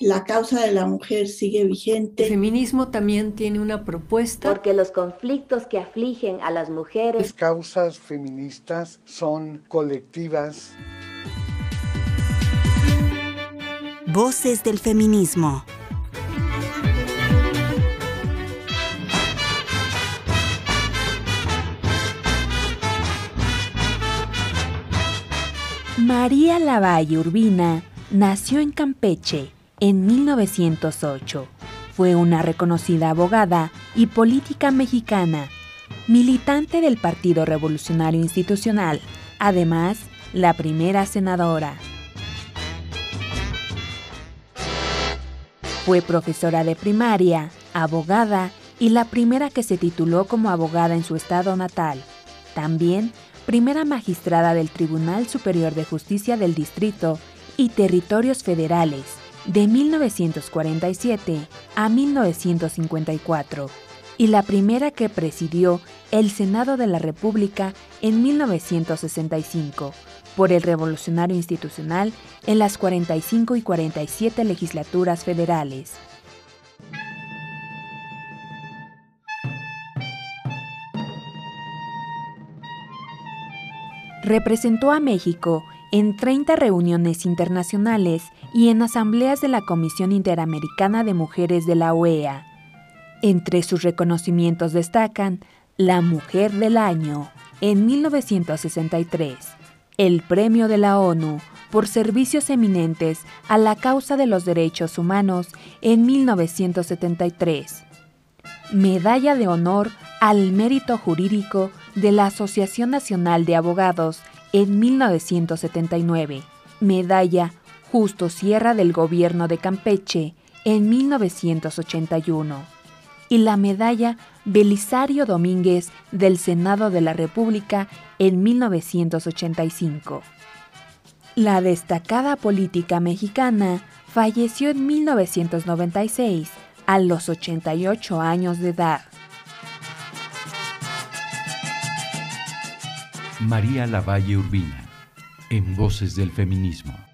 la causa de la mujer sigue vigente. El feminismo también tiene una propuesta. Porque los conflictos que afligen a las mujeres. Las causas feministas son colectivas. Voces del feminismo. María Lavalle Urbina nació en Campeche en 1908. Fue una reconocida abogada y política mexicana, militante del Partido Revolucionario Institucional, además la primera senadora. Fue profesora de primaria, abogada y la primera que se tituló como abogada en su estado natal. También primera magistrada del Tribunal Superior de Justicia del Distrito y Territorios Federales de 1947 a 1954 y la primera que presidió el Senado de la República en 1965 por el Revolucionario Institucional en las 45 y 47 legislaturas federales. Representó a México en 30 reuniones internacionales y en asambleas de la Comisión Interamericana de Mujeres de la OEA. Entre sus reconocimientos destacan la Mujer del Año en 1963, el Premio de la ONU por servicios eminentes a la causa de los derechos humanos en 1973, Medalla de Honor al Mérito Jurídico de la Asociación Nacional de Abogados en 1979, Medalla Justo Sierra del Gobierno de Campeche en 1981 y la Medalla Belisario Domínguez del Senado de la República en 1985. La destacada política mexicana falleció en 1996 a los 88 años de edad. María Lavalle Urbina, en Voces del Feminismo.